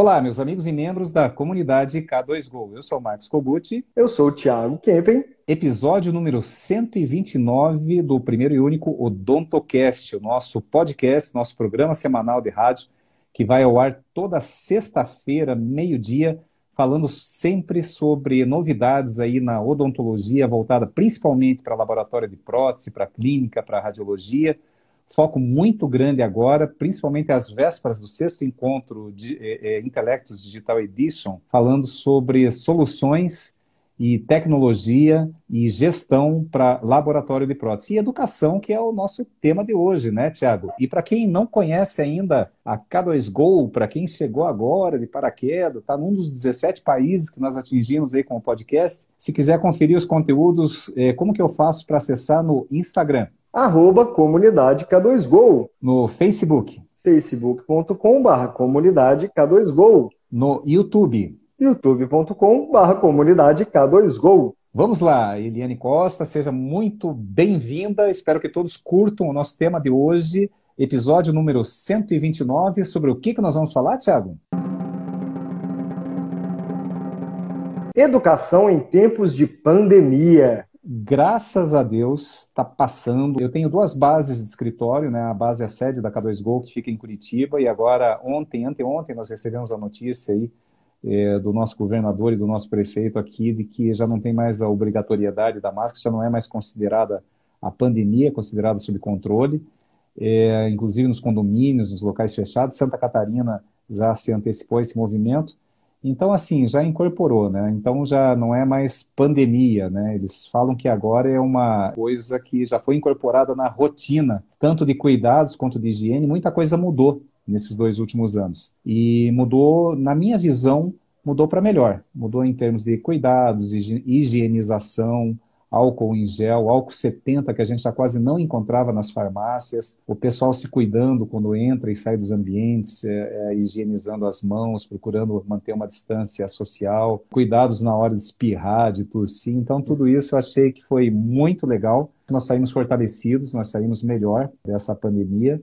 Olá, meus amigos e membros da comunidade K2Go. Eu sou o Marcos Cobucci. Eu sou o Thiago Kempen. Episódio número 129 do primeiro e único Odontocast, o nosso podcast, nosso programa semanal de rádio, que vai ao ar toda sexta-feira, meio-dia, falando sempre sobre novidades aí na odontologia, voltada principalmente para laboratório de prótese, para clínica, para radiologia foco muito grande agora, principalmente às vésperas do sexto encontro de é, é, Intelectus Digital Edition, falando sobre soluções e tecnologia e gestão para laboratório de prótese. E educação, que é o nosso tema de hoje, né, Tiago? E para quem não conhece ainda a K2Go, para quem chegou agora de paraquedas, está num dos 17 países que nós atingimos aí com o podcast. Se quiser conferir os conteúdos, é, como que eu faço para acessar no Instagram? Arroba comunidade K2Go. No Facebook. facebook.com.br comunidade K2Go. No YouTube. youtube.com.br comunidade K2Go. Vamos lá, Eliane Costa, seja muito bem-vinda. Espero que todos curtam o nosso tema de hoje, episódio número 129. Sobre o que, que nós vamos falar, Tiago? Educação em tempos de pandemia graças a Deus, está passando. Eu tenho duas bases de escritório, né? A base é a sede da K2Go, que fica em Curitiba, e agora, ontem, anteontem, nós recebemos a notícia aí é, do nosso governador e do nosso prefeito aqui de que já não tem mais a obrigatoriedade da máscara, já não é mais considerada a pandemia, considerada sob controle, é, inclusive nos condomínios, nos locais fechados. Santa Catarina já se antecipou a esse movimento. Então, assim, já incorporou, né? Então já não é mais pandemia, né? Eles falam que agora é uma coisa que já foi incorporada na rotina, tanto de cuidados quanto de higiene. Muita coisa mudou nesses dois últimos anos. E mudou, na minha visão, mudou para melhor. Mudou em termos de cuidados, higienização, álcool em gel, álcool 70 que a gente já quase não encontrava nas farmácias, o pessoal se cuidando quando entra e sai dos ambientes, é, é, higienizando as mãos, procurando manter uma distância social, cuidados na hora de espirrar, de tossir. Então, tudo isso eu achei que foi muito legal. Nós saímos fortalecidos, nós saímos melhor dessa pandemia.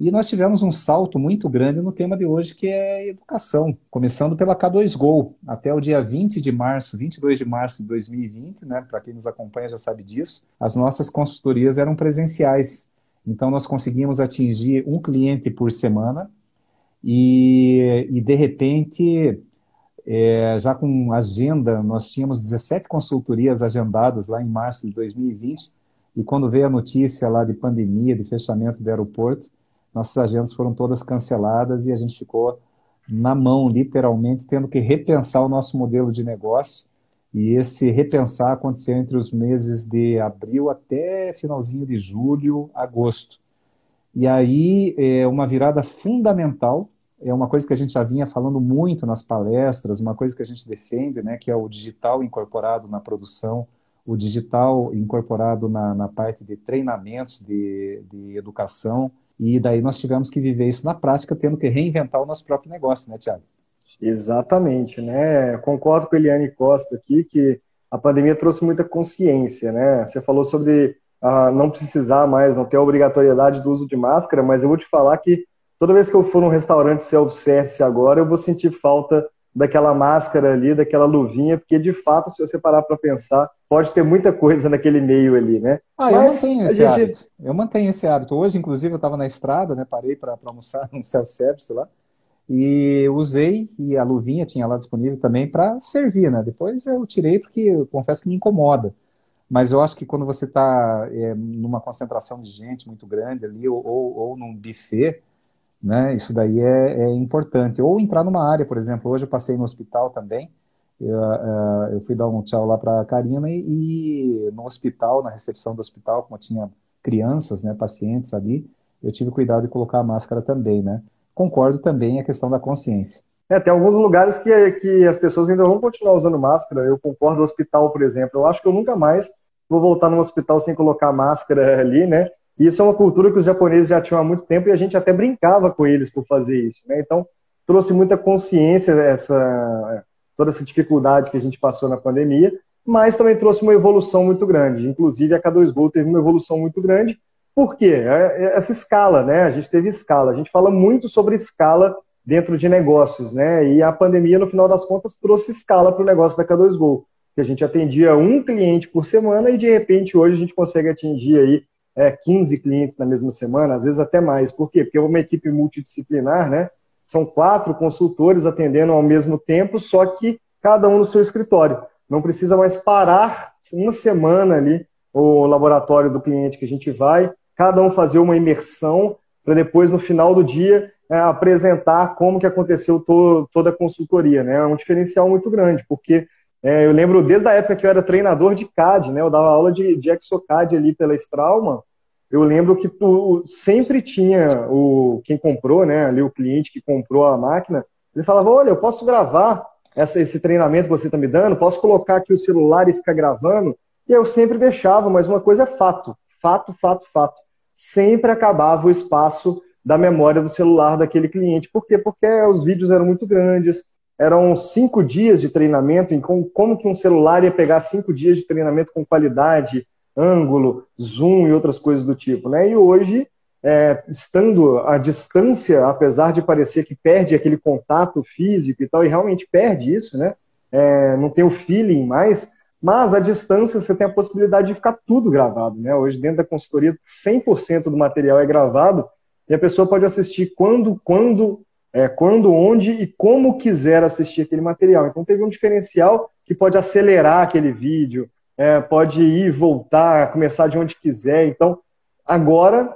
E nós tivemos um salto muito grande no tema de hoje, que é educação, começando pela K2Go, até o dia 20 de março, 22 de março de 2020, né? Para quem nos acompanha já sabe disso, as nossas consultorias eram presenciais. Então nós conseguimos atingir um cliente por semana e, e de repente, é, já com agenda, nós tínhamos 17 consultorias agendadas lá em março de 2020 e quando veio a notícia lá de pandemia, de fechamento do aeroporto, nossas agendas foram todas canceladas e a gente ficou na mão, literalmente, tendo que repensar o nosso modelo de negócio. E esse repensar aconteceu entre os meses de abril até finalzinho de julho, agosto. E aí, é uma virada fundamental, é uma coisa que a gente já vinha falando muito nas palestras, uma coisa que a gente defende, né, que é o digital incorporado na produção, o digital incorporado na, na parte de treinamentos de, de educação, e daí nós tivemos que viver isso na prática, tendo que reinventar o nosso próprio negócio, né, Tiago? Exatamente, né? Concordo com a Eliane Costa aqui que a pandemia trouxe muita consciência, né? Você falou sobre ah, não precisar mais, não ter a obrigatoriedade do uso de máscara, mas eu vou te falar que toda vez que eu for num restaurante self-service agora, eu vou sentir falta daquela máscara ali, daquela luvinha, porque de fato, se você parar para pensar, pode ter muita coisa naquele meio ali, né? Ah, Mas eu mantenho esse gente... hábito. Eu mantenho esse hábito. Hoje, inclusive, eu estava na estrada, né? Parei para almoçar no self-service lá. E usei, e a luvinha tinha lá disponível também para servir, né? Depois eu tirei porque eu confesso que me incomoda. Mas eu acho que quando você está é, numa concentração de gente muito grande ali, ou, ou, ou num buffet, né? Isso daí é, é, importante. Ou entrar numa área, por exemplo, hoje eu passei no hospital também, eu, uh, eu fui dar um tchau lá para a Karina e, e, no hospital, na recepção do hospital, como tinha crianças, né, pacientes ali, eu tive cuidado de colocar a máscara também, né? Concordo também a questão da consciência. É, tem alguns lugares que, que as pessoas ainda vão continuar usando máscara. Eu concordo hospital, por exemplo. Eu acho que eu nunca mais vou voltar no hospital sem colocar máscara ali, né? E isso é uma cultura que os japoneses já tinham há muito tempo e a gente até brincava com eles por fazer isso. Né? Então, trouxe muita consciência essa, toda essa dificuldade que a gente passou na pandemia, mas também trouxe uma evolução muito grande. Inclusive, a K2Go teve uma evolução muito grande. Por quê? É, é essa escala, né? A gente teve escala. A gente fala muito sobre escala dentro de negócios, né? E a pandemia, no final das contas, trouxe escala para o negócio da K2Go, que a gente atendia um cliente por semana e, de repente, hoje a gente consegue atingir aí é, 15 clientes na mesma semana, às vezes até mais. Por quê? Porque é uma equipe multidisciplinar, né? São quatro consultores atendendo ao mesmo tempo, só que cada um no seu escritório. Não precisa mais parar uma semana ali o laboratório do cliente que a gente vai, cada um fazer uma imersão para depois, no final do dia, é, apresentar como que aconteceu to, toda a consultoria. Né? É um diferencial muito grande, porque é, eu lembro desde a época que eu era treinador de CAD, né? eu dava aula de, de ExoCAD ali pela Strauma, eu lembro que tu, sempre tinha o quem comprou, né, ali o cliente que comprou a máquina, ele falava, olha, eu posso gravar essa, esse treinamento que você está me dando, posso colocar aqui o celular e ficar gravando? E eu sempre deixava, mas uma coisa é fato, fato, fato, fato. Sempre acabava o espaço da memória do celular daquele cliente. Por quê? Porque os vídeos eram muito grandes, eram cinco dias de treinamento, em como, como que um celular ia pegar cinco dias de treinamento com qualidade, ângulo, zoom e outras coisas do tipo, né? E hoje, é, estando à distância, apesar de parecer que perde aquele contato físico e tal, e realmente perde isso, né? É, não tem o feeling mais, mas à distância você tem a possibilidade de ficar tudo gravado, né? Hoje, dentro da consultoria, 100% do material é gravado e a pessoa pode assistir quando, quando, é, quando, onde e como quiser assistir aquele material. Então, teve um diferencial que pode acelerar aquele vídeo, é, pode ir, voltar, começar de onde quiser. Então, agora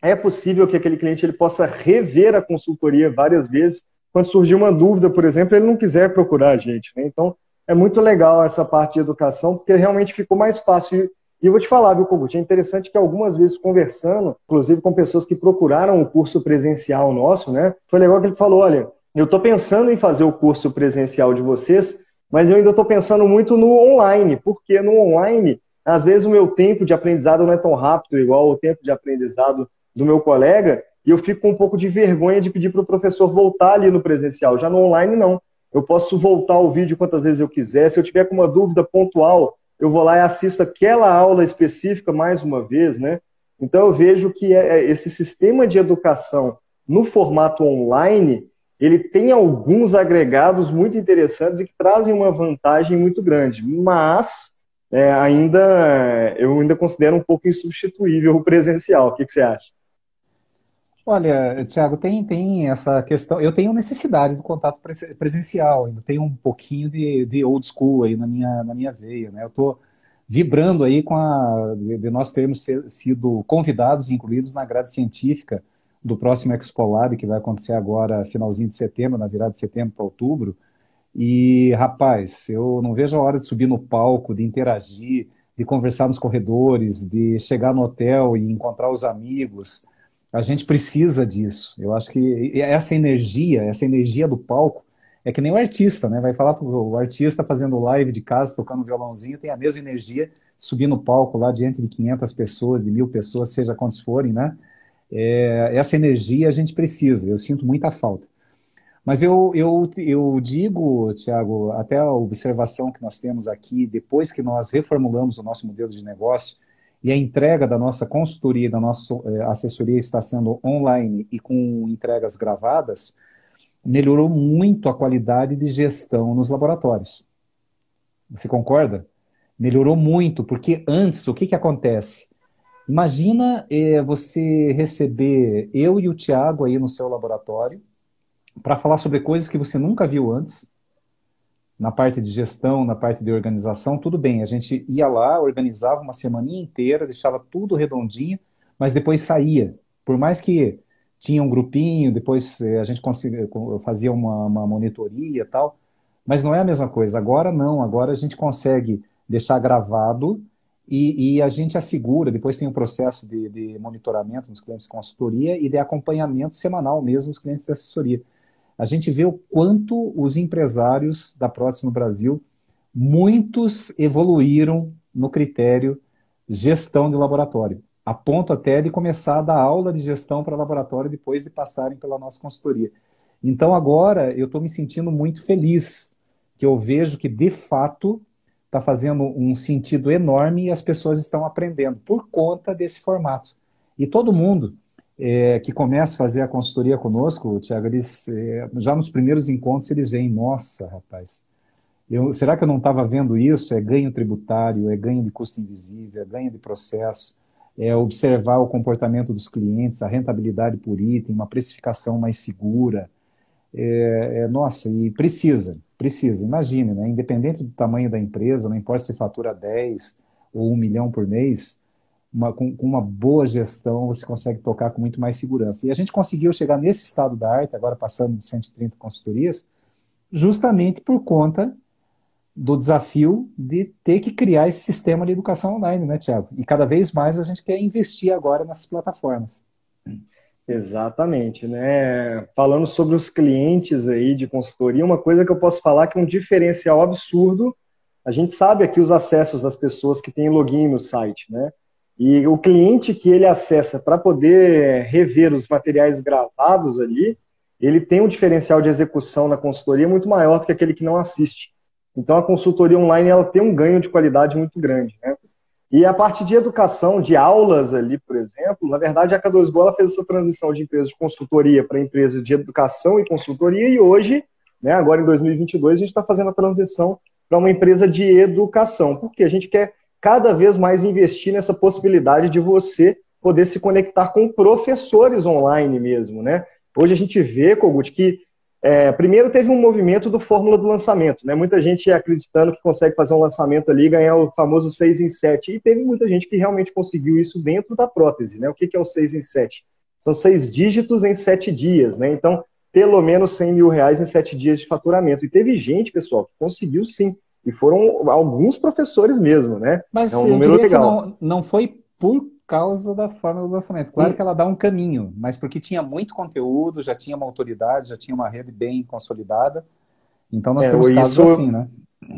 é possível que aquele cliente ele possa rever a consultoria várias vezes. Quando surgir uma dúvida, por exemplo, ele não quiser procurar a gente. Né? Então, é muito legal essa parte de educação, porque realmente ficou mais fácil. E eu vou te falar, viu, Kogut, é interessante que algumas vezes conversando, inclusive com pessoas que procuraram o curso presencial nosso, né? Foi legal que ele falou, olha, eu estou pensando em fazer o curso presencial de vocês, mas eu ainda estou pensando muito no online, porque no online, às vezes o meu tempo de aprendizado não é tão rápido igual o tempo de aprendizado do meu colega, e eu fico com um pouco de vergonha de pedir para o professor voltar ali no presencial. Já no online, não. Eu posso voltar o vídeo quantas vezes eu quiser. Se eu tiver com uma dúvida pontual, eu vou lá e assisto aquela aula específica mais uma vez, né? Então eu vejo que é, é, esse sistema de educação no formato online, ele tem alguns agregados muito interessantes e que trazem uma vantagem muito grande, mas é, ainda eu ainda considero um pouco insubstituível o presencial. O que, que você acha? Olha, Tiago, tem, tem essa questão. Eu tenho necessidade do contato presencial, ainda tenho um pouquinho de, de old school aí na minha, na minha veia. Né? Eu estou vibrando aí com a de, de nós termos sido convidados, incluídos na grade científica do próximo Expo Lab, que vai acontecer agora, finalzinho de setembro, na virada de setembro para outubro. E, rapaz, eu não vejo a hora de subir no palco, de interagir, de conversar nos corredores, de chegar no hotel e encontrar os amigos. A gente precisa disso. Eu acho que essa energia, essa energia do palco, é que nem o artista, né? Vai falar para o artista fazendo live de casa, tocando violãozinho, tem a mesma energia, subir no palco lá diante de 500 pessoas, de mil pessoas, seja quantos forem, né? É, essa energia a gente precisa, eu sinto muita falta. Mas eu, eu, eu digo, Tiago, até a observação que nós temos aqui, depois que nós reformulamos o nosso modelo de negócio e a entrega da nossa consultoria, da nossa é, assessoria está sendo online e com entregas gravadas, melhorou muito a qualidade de gestão nos laboratórios. Você concorda? Melhorou muito, porque antes, o que, que acontece? Imagina é, você receber eu e o Tiago aí no seu laboratório para falar sobre coisas que você nunca viu antes, na parte de gestão, na parte de organização, tudo bem, a gente ia lá, organizava uma semaninha inteira, deixava tudo redondinho, mas depois saía. Por mais que tinha um grupinho, depois é, a gente fazia uma, uma monitoria e tal, mas não é a mesma coisa. Agora não, agora a gente consegue deixar gravado e, e, a gente assegura, depois tem um processo de, de, monitoramento dos clientes de consultoria e de acompanhamento semanal mesmo dos clientes de assessoria. A gente vê o quanto os empresários da prótese no Brasil, muitos evoluíram no critério gestão de laboratório, a ponto até de começar a dar aula de gestão para laboratório depois de passarem pela nossa consultoria. Então agora eu estou me sentindo muito feliz, que eu vejo que de fato está fazendo um sentido enorme e as pessoas estão aprendendo por conta desse formato. E todo mundo, é, que começa a fazer a consultoria conosco, Tiago, é, já nos primeiros encontros eles veem, nossa, rapaz, eu, será que eu não estava vendo isso? É ganho tributário, é ganho de custo invisível, é ganho de processo, é observar o comportamento dos clientes, a rentabilidade por item, uma precificação mais segura. É, é, nossa, e precisa, precisa. Imagine, né? independente do tamanho da empresa, não importa se fatura 10 ou 1 milhão por mês, uma, com, com, uma boa gestão, você consegue tocar com muito mais segurança. E a gente conseguiu chegar nesse estado da arte, agora passando de 130 consultorias, justamente por conta do desafio de ter que criar esse sistema de educação online, né, Tiago? E cada vez mais a gente quer investir agora nessas plataformas. Exatamente, né? Falando sobre os clientes aí de consultoria, uma coisa que eu posso falar que é um diferencial absurdo. A gente sabe aqui os acessos das pessoas que têm login no site, né? E o cliente que ele acessa para poder rever os materiais gravados ali, ele tem um diferencial de execução na consultoria muito maior do que aquele que não assiste. Então a consultoria online ela tem um ganho de qualidade muito grande. Né? E a parte de educação, de aulas ali, por exemplo, na verdade a K2Go ela fez essa transição de empresas de consultoria para empresas de educação e consultoria e hoje, né, agora em 2022, a gente está fazendo a transição para uma empresa de educação, porque a gente quer cada vez mais investir nessa possibilidade de você poder se conectar com professores online mesmo, né? Hoje a gente vê, Kogut, que é, primeiro teve um movimento do fórmula do lançamento, né? Muita gente acreditando que consegue fazer um lançamento ali e ganhar o famoso 6 em 7. E teve muita gente que realmente conseguiu isso dentro da prótese, né? O que é o 6 em 7? São seis dígitos em sete dias, né? Então, pelo menos 100 mil reais em sete dias de faturamento. E teve gente, pessoal, que conseguiu sim. E foram alguns professores mesmo, né? Mas é um número legal. Não, não foi por causa da forma do lançamento. Claro Sim. que ela dá um caminho, mas porque tinha muito conteúdo, já tinha uma autoridade, já tinha uma rede bem consolidada. Então nós é, temos casos isso, assim, né?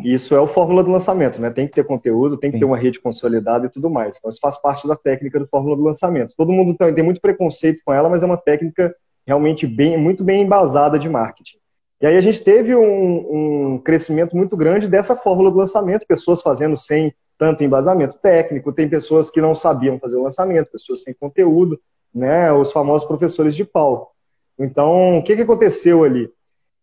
Isso é o fórmula do lançamento, né? Tem que ter conteúdo, tem que Sim. ter uma rede consolidada e tudo mais. Então isso faz parte da técnica do fórmula do lançamento. Todo mundo tem, muito preconceito com ela, mas é uma técnica realmente bem, muito bem embasada de marketing. E aí a gente teve um, um crescimento muito grande dessa fórmula do lançamento, pessoas fazendo sem tanto embasamento técnico, tem pessoas que não sabiam fazer o lançamento, pessoas sem conteúdo, né, os famosos professores de palco. Então, o que, que aconteceu ali?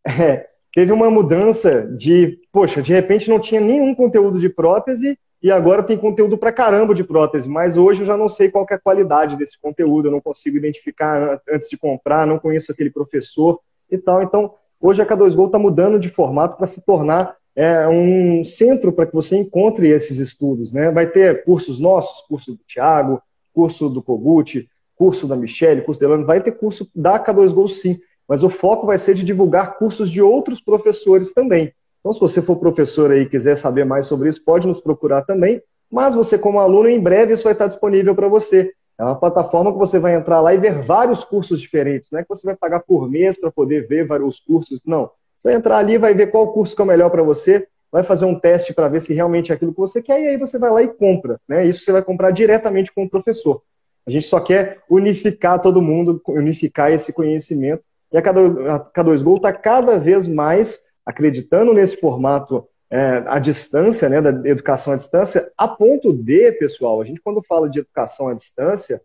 É, teve uma mudança de, poxa, de repente não tinha nenhum conteúdo de prótese e agora tem conteúdo pra caramba de prótese, mas hoje eu já não sei qual é a qualidade desse conteúdo, eu não consigo identificar antes de comprar, não conheço aquele professor e tal. Então, Hoje a K2Go está mudando de formato para se tornar é, um centro para que você encontre esses estudos. Né? Vai ter cursos nossos, curso do Tiago, curso do Kogut, curso da Michelle, curso da Elane, vai ter curso da K2Go sim, mas o foco vai ser de divulgar cursos de outros professores também. Então, se você for professor aí e quiser saber mais sobre isso, pode nos procurar também, mas você como aluno, em breve isso vai estar disponível para você. É uma plataforma que você vai entrar lá e ver vários cursos diferentes. Não é que você vai pagar por mês para poder ver vários cursos. Não. Você vai entrar ali, vai ver qual curso que é o melhor para você, vai fazer um teste para ver se realmente é aquilo que você quer, e aí você vai lá e compra. Né? Isso você vai comprar diretamente com o professor. A gente só quer unificar todo mundo, unificar esse conhecimento. E a K2Go está cada vez mais acreditando nesse formato é, à distância, né, da educação à distância, a ponto de, pessoal, a gente quando fala de educação à distância,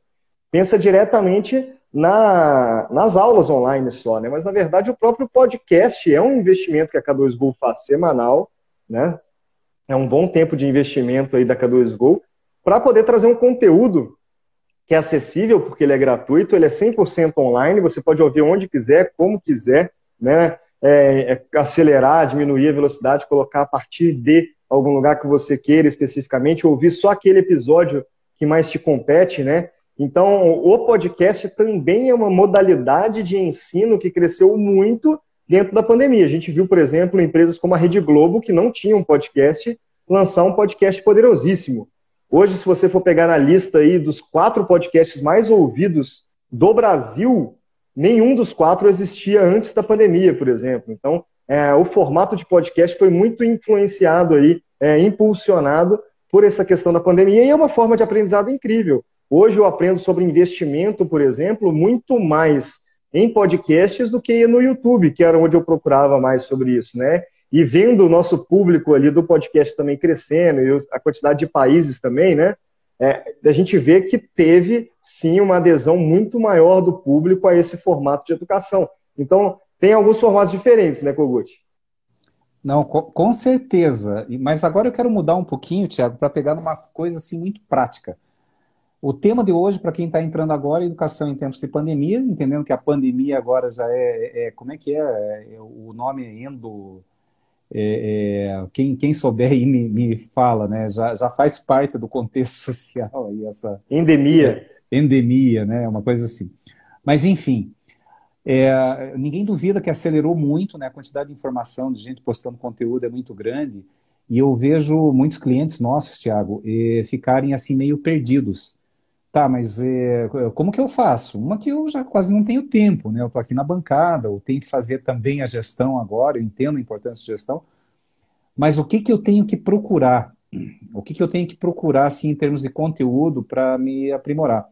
pensa diretamente na, nas aulas online só, né? Mas na verdade o próprio podcast é um investimento que a K2Go faz semanal, né? É um bom tempo de investimento aí da K2Go para poder trazer um conteúdo que é acessível, porque ele é gratuito, ele é 100% online, você pode ouvir onde quiser, como quiser, né? é, é acelerar, diminuir a velocidade, colocar a partir de algum lugar que você queira especificamente, ouvir só aquele episódio que mais te compete, né? Então, o podcast também é uma modalidade de ensino que cresceu muito dentro da pandemia. A gente viu, por exemplo, empresas como a Rede Globo, que não tinham podcast, lançar um podcast poderosíssimo. Hoje, se você for pegar na lista aí dos quatro podcasts mais ouvidos do Brasil, nenhum dos quatro existia antes da pandemia, por exemplo. Então, é, o formato de podcast foi muito influenciado aí, é, impulsionado por essa questão da pandemia e é uma forma de aprendizado incrível. Hoje eu aprendo sobre investimento, por exemplo, muito mais em podcasts do que no YouTube, que era onde eu procurava mais sobre isso, né? E vendo o nosso público ali do podcast também crescendo e a quantidade de países também, né? é, a gente vê que teve sim uma adesão muito maior do público a esse formato de educação. Então, tem alguns formatos diferentes, né, Kogut? Não, com certeza. Mas agora eu quero mudar um pouquinho, Tiago, para pegar numa coisa assim muito prática. O tema de hoje, para quem está entrando agora, é educação em tempos de pandemia, entendendo que a pandemia agora já é, é como é que é? é o nome é endo, é, é, quem, quem souber aí me, me fala, né? Já, já faz parte do contexto social aí essa endemia, é, endemia, né? Uma coisa assim. Mas enfim, é, ninguém duvida que acelerou muito, né? A quantidade de informação de gente postando conteúdo é muito grande e eu vejo muitos clientes nossos, Thiago, ficarem assim meio perdidos Tá, mas é, como que eu faço? Uma que eu já quase não tenho tempo, né? Eu estou aqui na bancada, eu tenho que fazer também a gestão agora, eu entendo a importância de gestão, mas o que, que eu tenho que procurar? O que, que eu tenho que procurar, assim, em termos de conteúdo para me aprimorar?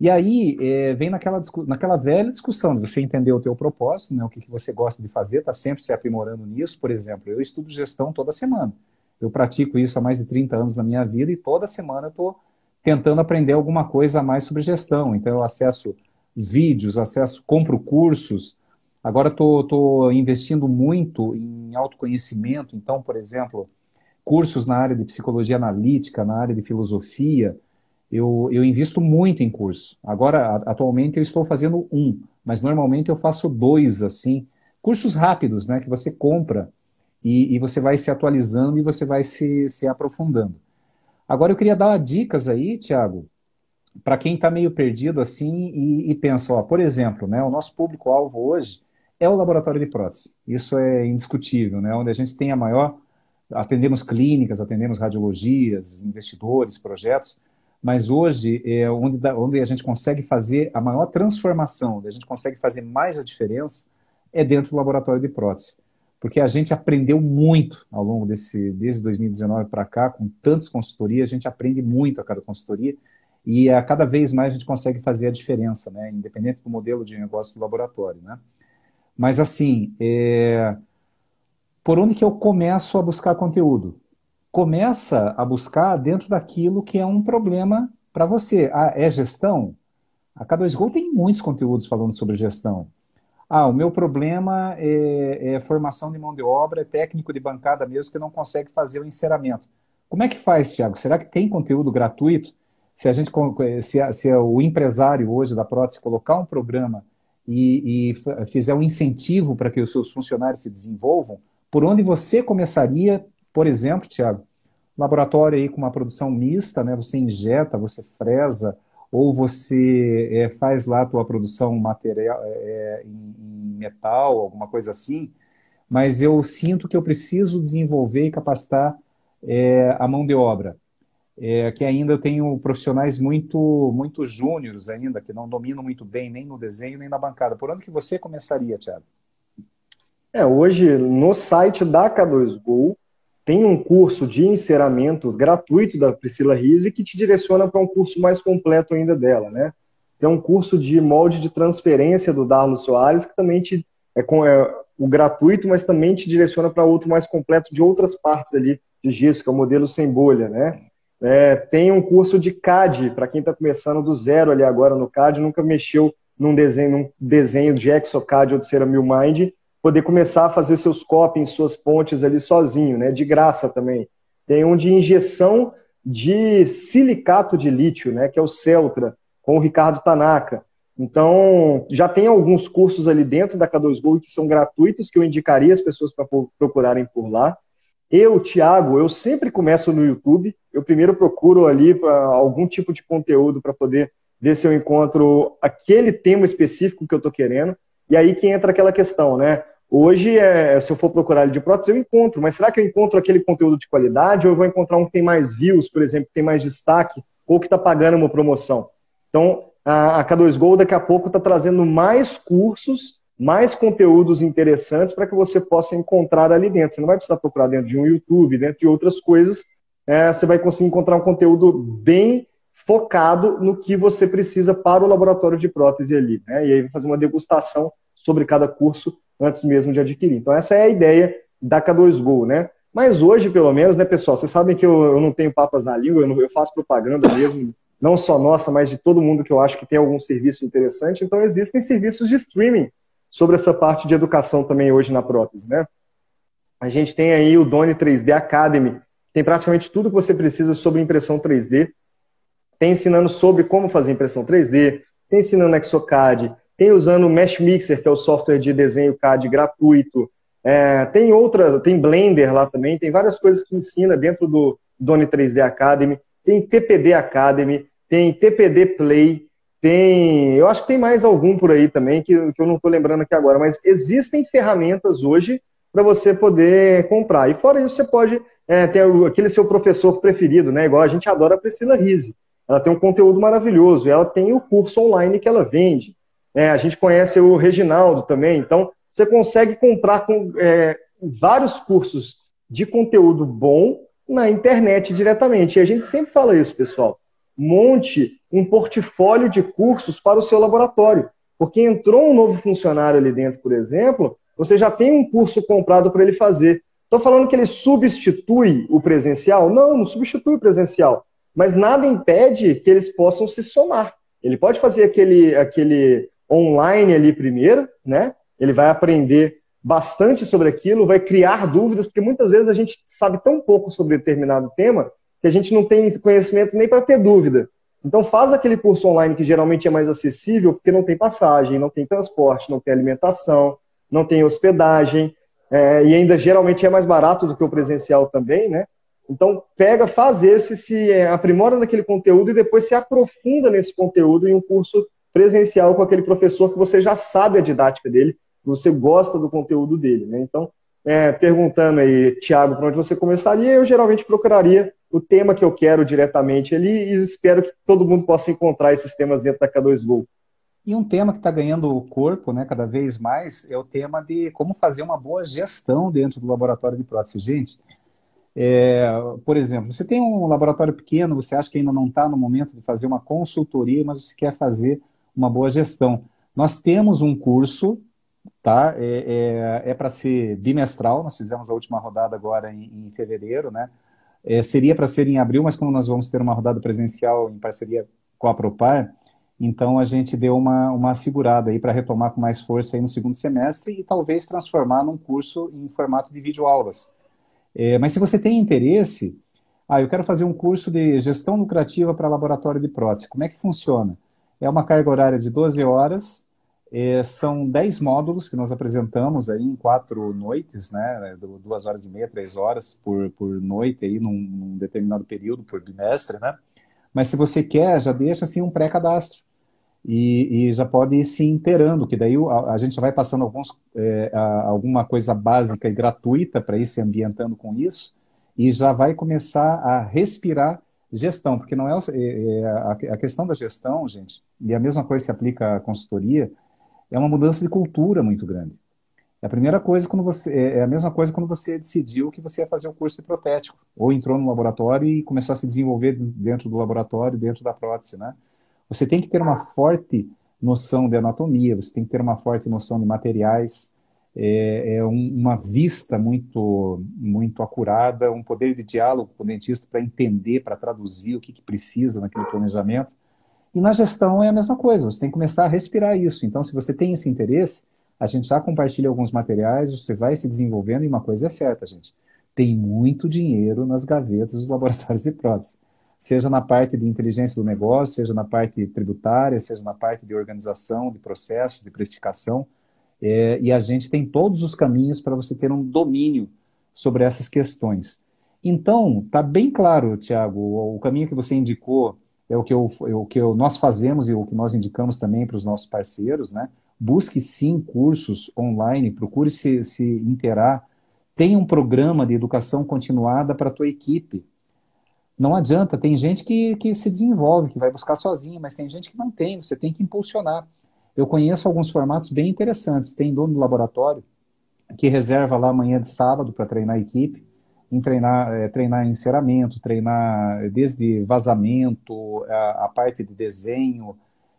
E aí é, vem naquela, naquela velha discussão de você entender o teu propósito, né? O que, que você gosta de fazer, está sempre se aprimorando nisso. Por exemplo, eu estudo gestão toda semana. Eu pratico isso há mais de 30 anos na minha vida e toda semana eu estou tentando aprender alguma coisa a mais sobre gestão. Então, eu acesso vídeos, acesso, compro cursos. Agora estou investindo muito em autoconhecimento. Então, por exemplo, cursos na área de psicologia analítica, na área de filosofia. Eu, eu invisto muito em curso. Agora, atualmente, eu estou fazendo um, mas normalmente eu faço dois, assim. Cursos rápidos, né? Que você compra e, e você vai se atualizando e você vai se, se aprofundando. Agora eu queria dar dicas aí, Tiago, para quem está meio perdido assim e, e, pensa, ó, por exemplo, né, o nosso público-alvo hoje é o laboratório de prótese. Isso é indiscutível, né? Onde a gente tem a maior. Atendemos clínicas, atendemos radiologias, investidores, projetos, mas hoje é onde, onde a gente consegue fazer a maior transformação, onde a gente consegue fazer mais a diferença, é dentro do laboratório de prótese porque a gente aprendeu muito ao longo desse, desde 2019 para cá, com tantas consultorias, a gente aprende muito a cada consultoria e a cada vez mais a gente consegue fazer a diferença, né, independente do modelo de negócio do laboratório, né. Mas assim, é... por onde que eu começo a buscar conteúdo? Começa a buscar dentro daquilo que é um problema para você. Ah, é gestão? A K2Go tem muitos conteúdos falando sobre gestão. Ah, o meu problema é, é, formação de mão de obra, é técnico de bancada mesmo que não consegue fazer o enceramento. Como é que faz, Tiago? Será que tem conteúdo gratuito? Se a gente, se, se o empresário hoje da prótese colocar um programa e, e fizer um incentivo para que os seus funcionários se desenvolvam, por onde você começaria, por exemplo, Tiago, laboratório aí com uma produção mista, né? Você injeta, você fresa, ou você é, faz lá a tua produção material é, em, metal, alguma coisa assim, mas eu sinto que eu preciso desenvolver e capacitar é, a mão de obra. Que ainda eu tenho profissionais muito muito júniores ainda, que não dominam muito bem nem no desenho nem na bancada. Por onde que você começaria, Thiago? É, hoje, no site da K2Go, tem um curso de enceramento gratuito da Priscila Rise que te direciona para um curso mais completo ainda dela, né? Tem um curso de molde de transferência do Darlo Soares que também te é, com, é o gratuito, mas também te direciona para outro mais completo de outras partes ali de gesso, que é o modelo sem bolha, né? É, tem um curso de CAD para quem está começando do zero ali agora no CAD, nunca mexeu num desenho, num desenho de ExoCAD ou de Ceramil Mind, poder começar a fazer seus copings, suas pontes ali sozinho, né? De graça também. Tem um de injeção de silicato de lítio, né? Que é o Celtra, com o Ricardo Tanaka. Então, já tem alguns cursos ali dentro da K2Go que são gratuitos, que eu indicaria as pessoas para procurarem por lá. Eu, Thiago, eu sempre começo no YouTube. Eu primeiro procuro ali algum tipo de conteúdo para poder ver se eu encontro aquele tema específico que eu estou querendo. E aí que entra aquela questão, né? Hoje, é, se eu for procurar ele de prótese, eu encontro, mas será que eu encontro aquele conteúdo de qualidade ou eu vou encontrar um que tem mais views, por exemplo, que tem mais destaque ou que está pagando uma promoção? Então, a, a K2Go daqui a pouco está trazendo mais cursos, mais conteúdos interessantes para que você possa encontrar ali dentro. Você não vai precisar procurar dentro de um YouTube, dentro de outras coisas, é, você vai conseguir encontrar um conteúdo bem focado no que você precisa para o laboratório de prótese ali. Né? E aí vai fazer uma degustação sobre cada curso antes mesmo de adquirir. Então, essa é a ideia da K2Go, né? Mas hoje, pelo menos, né, pessoal, vocês sabem que eu, eu não tenho papas na língua, eu, não, eu faço propaganda mesmo, não só nossa, mas de todo mundo que eu acho que tem algum serviço interessante. Então, existem serviços de streaming sobre essa parte de educação também hoje na prótese, né? A gente tem aí o Doni 3D Academy, tem praticamente tudo que você precisa sobre impressão 3D. Tem ensinando sobre como fazer impressão 3D, tem ensinando Exocad, tem usando o Mesh Mixer, que é o software de desenho CAD gratuito. É, tem outra, tem Blender lá também, tem várias coisas que ensina dentro do Doni 3D Academy. Tem TPD Academy, tem TPD Play, tem. Eu acho que tem mais algum por aí também que, que eu não estou lembrando aqui agora, mas existem ferramentas hoje para você poder comprar. E fora isso, você pode é, ter aquele seu professor preferido, né? Igual a gente adora a Priscila Rise. Ela tem um conteúdo maravilhoso, ela tem o curso online que ela vende. É, a gente conhece o Reginaldo também, então você consegue comprar com, é, vários cursos de conteúdo bom na internet diretamente. E a gente sempre fala isso, pessoal. Monte um portfólio de cursos para o seu laboratório. Porque entrou um novo funcionário ali dentro, por exemplo, você já tem um curso comprado para ele fazer. Estou falando que ele substitui o presencial? Não, não substitui o presencial. Mas nada impede que eles possam se somar. Ele pode fazer aquele, aquele online ali primeiro, né? Ele vai aprender bastante sobre aquilo, vai criar dúvidas, porque muitas vezes a gente sabe tão pouco sobre determinado tema que a gente não tem conhecimento nem para ter dúvida. Então faz aquele curso online que geralmente é mais acessível, porque não tem passagem, não tem transporte, não tem alimentação, não tem hospedagem, é, e ainda geralmente é mais barato do que o presencial também, né? Então, pega, faz esse, se é, aprimora naquele conteúdo e depois se aprofunda nesse conteúdo em um curso presencial com aquele professor que você já sabe a didática dele, você gosta do conteúdo dele, né? Então, é, perguntando aí, Tiago, para onde você começaria, eu geralmente procuraria o tema que eu quero diretamente ali e espero que todo mundo possa encontrar esses temas dentro da K2Go. E um tema que está ganhando corpo né, cada vez mais é o tema de como fazer uma boa gestão dentro do laboratório de prótese. Gente, é, por exemplo, você tem um laboratório pequeno, você acha que ainda não está no momento de fazer uma consultoria, mas você quer fazer uma boa gestão. Nós temos um curso, tá? É, é, é para ser bimestral, nós fizemos a última rodada agora em, em fevereiro, né? É, seria para ser em abril, mas como nós vamos ter uma rodada presencial em parceria com a Propar, então a gente deu uma, uma segurada aí para retomar com mais força aí no segundo semestre e talvez transformar num curso em formato de videoaulas. É, mas se você tem interesse, ah, eu quero fazer um curso de gestão lucrativa para laboratório de prótese, como é que funciona? É uma carga horária de 12 horas, é, são 10 módulos que nós apresentamos aí em quatro noites, né, duas horas e meia, três horas por, por noite aí num, num determinado período, por bimestre, né? Mas se você quer, já deixa assim um pré-cadastro. E, e, já pode ir se inteirando, que daí a, a gente vai passando alguns, é, a, alguma coisa básica e gratuita para ir se ambientando com isso e já vai começar a respirar gestão, porque não é, é, é a, questão da gestão, gente, e a mesma coisa se aplica à consultoria, é uma mudança de cultura muito grande. É a primeira coisa quando você é, é a mesma coisa quando você decidiu que você ia fazer um curso de protético ou entrou no laboratório e começou a se desenvolver dentro do laboratório, dentro da prótese, né? Você tem que ter uma forte noção de anatomia, você tem que ter uma forte noção de materiais, é, é um, uma vista muito muito acurada, um poder de diálogo com o dentista para entender, para traduzir o que, que precisa naquele planejamento. E na gestão é a mesma coisa, você tem que começar a respirar isso. Então, se você tem esse interesse, a gente já compartilha alguns materiais, você vai se desenvolvendo e uma coisa é certa, gente. Tem muito dinheiro nas gavetas dos laboratórios de prótese seja na parte de inteligência do negócio, seja na parte tributária, seja na parte de organização, de processos, de precificação. É, e a gente tem todos os caminhos para você ter um domínio sobre essas questões. Então, está bem claro, Tiago, o, o, caminho que você indicou é o que, eu, é o que eu, nós fazemos e o que nós indicamos também para os nossos parceiros, né? Busque sim cursos online, procure se, se interar, tenha um programa de educação continuada para a tua equipe, não adianta, tem gente que, que se desenvolve, que vai buscar sozinho, mas tem gente que não tem, você tem que impulsionar. Eu conheço alguns formatos bem interessantes. Tem dono do laboratório que reserva lá amanhã de sábado para treinar a equipe, em treinar, é, treinar enceramento, treinar desde vazamento, a, a parte de desenho,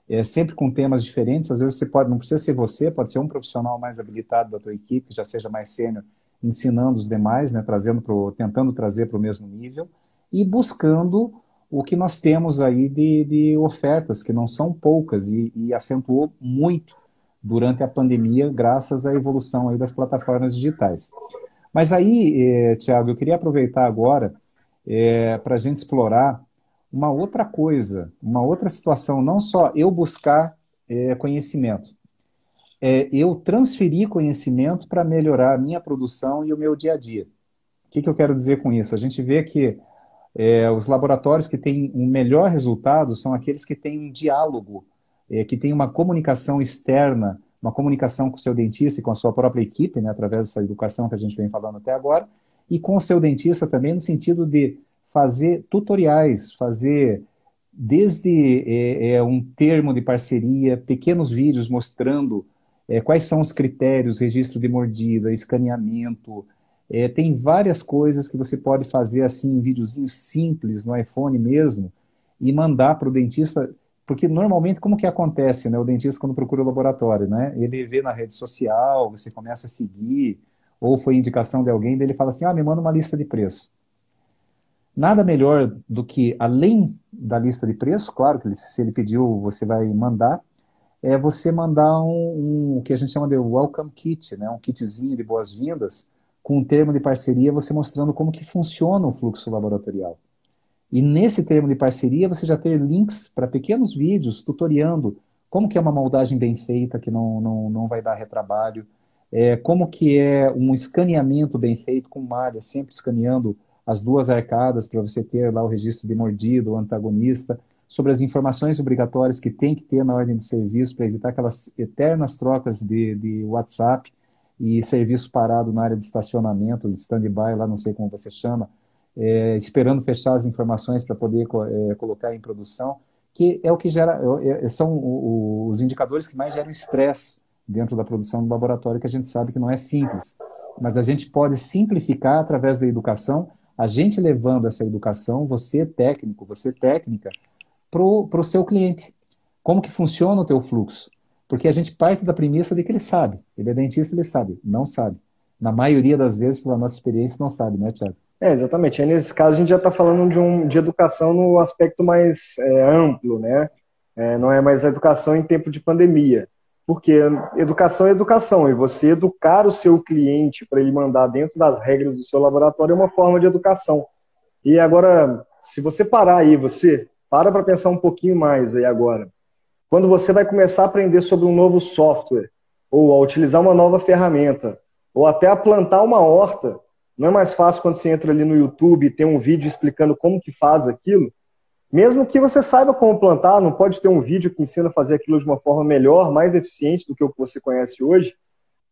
é, sempre com temas diferentes. Às vezes você pode, não precisa ser você, pode ser um profissional mais habilitado da tua equipe, já seja mais sênior ensinando os demais, né, trazendo pro, tentando trazer para o mesmo nível e buscando o que nós temos aí de, de ofertas, que não são poucas e, e, acentuou muito durante a pandemia, graças à evolução aí das plataformas digitais. Mas aí, eh, Tiago, eu queria aproveitar agora eh, para a gente explorar uma outra coisa, uma outra situação, não só eu buscar eh, conhecimento, é eu transferir conhecimento para melhorar a minha produção e o meu dia a dia. O que, que eu quero dizer com isso? A gente vê que é, os laboratórios que têm um melhor resultado são aqueles que têm um diálogo, é, que têm uma comunicação externa, uma comunicação com o seu dentista e com a sua própria equipe, né, através dessa educação que a gente vem falando até agora, e com o seu dentista também no sentido de fazer tutoriais, fazer desde é, é um termo de parceria, pequenos vídeos mostrando é, quais são os critérios, registro de mordida, escaneamento, é, tem várias coisas que você pode fazer assim, em videozinho simples no iPhone mesmo, e mandar para o dentista, porque normalmente como que acontece, né? O dentista quando procura o laboratório, né? Ele vê na rede social, você começa a seguir, ou foi indicação de alguém, ele fala assim, ah, me manda uma lista de preço. Nada melhor do que, além da lista de preço, claro que se ele pediu, você vai mandar, é você mandar um, um, o que a gente chama de welcome kit, né? um kitzinho de boas-vindas, com um termo de parceria, você mostrando como que funciona o fluxo laboratorial. E nesse termo de parceria, você já ter links para pequenos vídeos tutoriando como que é uma moldagem bem feita, que não, não, não vai dar retrabalho, é, como que é um escaneamento bem feito com malha, sempre escaneando as duas arcadas para você ter lá o registro de mordido, o antagonista, sobre as informações obrigatórias que tem que ter na ordem de serviço para evitar aquelas eternas trocas de, de WhatsApp e serviço parado na área de estacionamento, de stand-by, lá não sei como você chama, é, esperando fechar as informações para poder é, colocar em produção, que é o que gera, é, é, são o, os indicadores que mais geram estresse dentro da produção do laboratório, que a gente sabe que não é simples. Mas a gente pode simplificar através da educação, a gente levando essa educação, você técnico, você técnica, para o seu cliente. Como que funciona o teu fluxo? Porque a gente parte da premissa de que ele sabe. Ele é dentista, ele sabe. Não sabe. Na maioria das vezes, pela nossa experiência, não sabe, né, Tiago? É, exatamente. Aí, nesse caso, a gente já está falando de, um, de educação no aspecto mais é, amplo, né? É, não é mais a educação em tempo de pandemia. Porque educação é educação, e você educar o seu cliente para ele mandar dentro das regras do seu laboratório é uma forma de educação. E agora, se você parar aí, você para para pensar um pouquinho mais aí agora. Quando você vai começar a aprender sobre um novo software, ou a utilizar uma nova ferramenta, ou até a plantar uma horta, não é mais fácil quando você entra ali no YouTube e tem um vídeo explicando como que faz aquilo? Mesmo que você saiba como plantar, não pode ter um vídeo que ensina a fazer aquilo de uma forma melhor, mais eficiente do que o que você conhece hoje?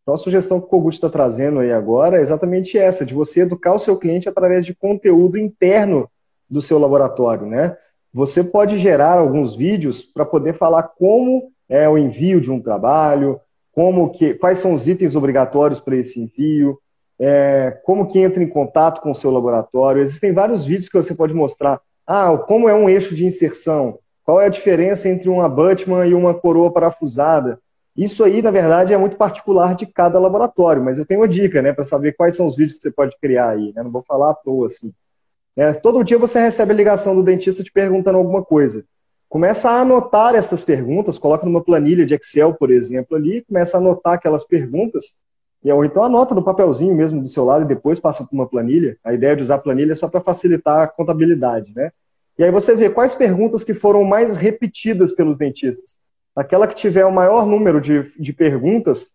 Então a sugestão que o Kogut está trazendo aí agora é exatamente essa, de você educar o seu cliente através de conteúdo interno do seu laboratório, né? Você pode gerar alguns vídeos para poder falar como é o envio de um trabalho, como que, quais são os itens obrigatórios para esse envio, é, como que entra em contato com o seu laboratório. Existem vários vídeos que você pode mostrar. Ah, como é um eixo de inserção? Qual é a diferença entre uma Butman e uma coroa parafusada? Isso aí, na verdade, é muito particular de cada laboratório, mas eu tenho uma dica, né, para saber quais são os vídeos que você pode criar aí. Né? Não vou falar à toa, assim. É, todo dia você recebe a ligação do dentista te perguntando alguma coisa. Começa a anotar essas perguntas, coloca numa planilha de Excel, por exemplo, ali, começa a anotar aquelas perguntas, e, ou então anota no papelzinho mesmo do seu lado e depois passa para uma planilha. A ideia de usar planilha é só para facilitar a contabilidade, né? E aí você vê quais perguntas que foram mais repetidas pelos dentistas. Aquela que tiver o maior número de, de perguntas,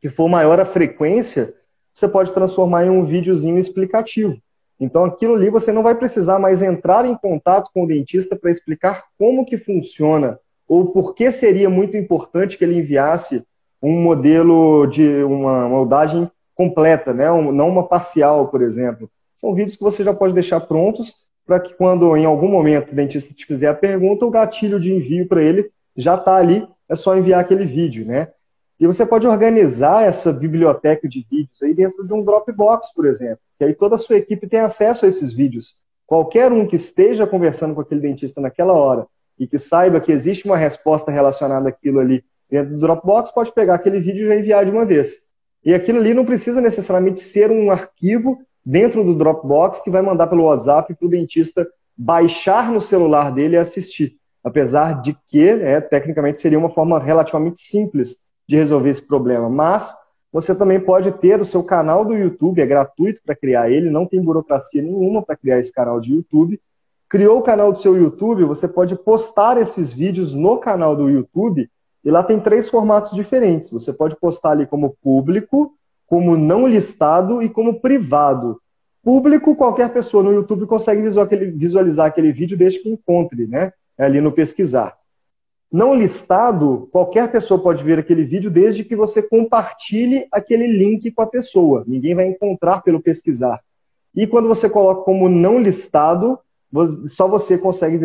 que for maior a frequência, você pode transformar em um videozinho explicativo. Então, aquilo ali você não vai precisar mais entrar em contato com o dentista para explicar como que funciona ou por que seria muito importante que ele enviasse um modelo de uma moldagem completa, né? Não uma parcial, por exemplo. São vídeos que você já pode deixar prontos para que quando em algum momento o dentista te fizer a pergunta, o gatilho de envio para ele já está ali, é só enviar aquele vídeo, né? E você pode organizar essa biblioteca de vídeos aí dentro de um Dropbox, por exemplo, que aí toda a sua equipe tem acesso a esses vídeos. Qualquer um que esteja conversando com aquele dentista naquela hora e que saiba que existe uma resposta relacionada àquilo ali dentro do Dropbox, pode pegar aquele vídeo e já enviar de uma vez. E aquilo ali não precisa necessariamente ser um arquivo dentro do Dropbox que vai mandar pelo WhatsApp para o dentista baixar no celular dele e assistir. Apesar de que, né, tecnicamente, seria uma forma relativamente simples de resolver esse problema. Mas você também pode ter o seu canal do YouTube, é gratuito para criar ele, não tem burocracia nenhuma para criar esse canal de YouTube. Criou o canal do seu YouTube, você pode postar esses vídeos no canal do YouTube e lá tem três formatos diferentes. Você pode postar ali como público, como não listado e como privado. Público, qualquer pessoa no YouTube consegue visualizar aquele vídeo desde que encontre, né? Ali no pesquisar. Não listado, qualquer pessoa pode ver aquele vídeo desde que você compartilhe aquele link com a pessoa. Ninguém vai encontrar pelo pesquisar. E quando você coloca como não listado, só você consegue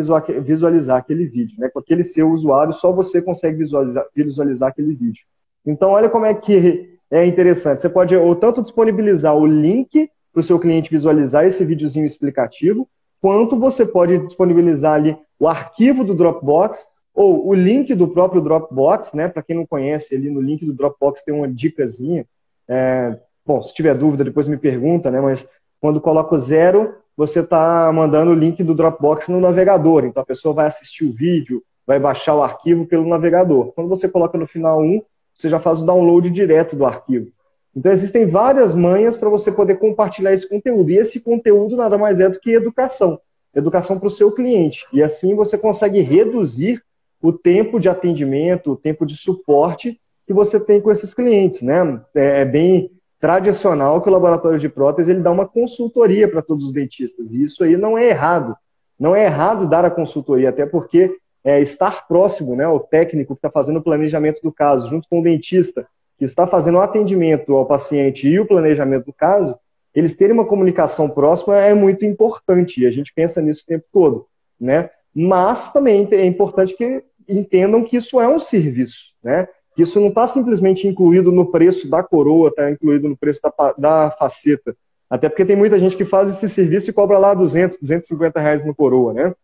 visualizar aquele vídeo. Né? Com aquele seu usuário, só você consegue visualizar, aquele vídeo. Então, olha como é que é interessante. Você pode ou tanto disponibilizar o link para o seu cliente visualizar esse videozinho explicativo, quanto você pode disponibilizar ali o arquivo do Dropbox ou o link do próprio Dropbox, né? Para quem não conhece, ali no link do Dropbox tem uma dicasinha. É, bom, se tiver dúvida, depois me pergunta, né? Mas quando coloca zero, você está mandando o link do Dropbox no navegador. Então a pessoa vai assistir o vídeo, vai baixar o arquivo pelo navegador. Quando você coloca no final 1, você já faz o download direto do arquivo. Então existem várias manhas para você poder compartilhar esse conteúdo. E esse conteúdo nada mais é do que educação. Educação para o seu cliente. E assim você consegue reduzir o tempo de atendimento, o tempo de suporte que você tem com esses clientes. Né? É, é bem tradicional que o laboratório de prótese ele dá uma consultoria para todos os dentistas. E isso aí não é errado. Não é errado dar a consultoria, até porque é, estar próximo, né, o técnico que está fazendo o planejamento do caso, junto com o dentista que está fazendo o atendimento ao paciente e o planejamento do caso, eles terem uma comunicação próxima é muito importante e a gente pensa nisso o tempo todo, né? Mas também é importante que entendam que isso é um serviço, né? que isso não está simplesmente incluído no preço da coroa, está incluído no preço da, da faceta. Até porque tem muita gente que faz esse serviço e cobra lá 200, 250 reais no coroa, né?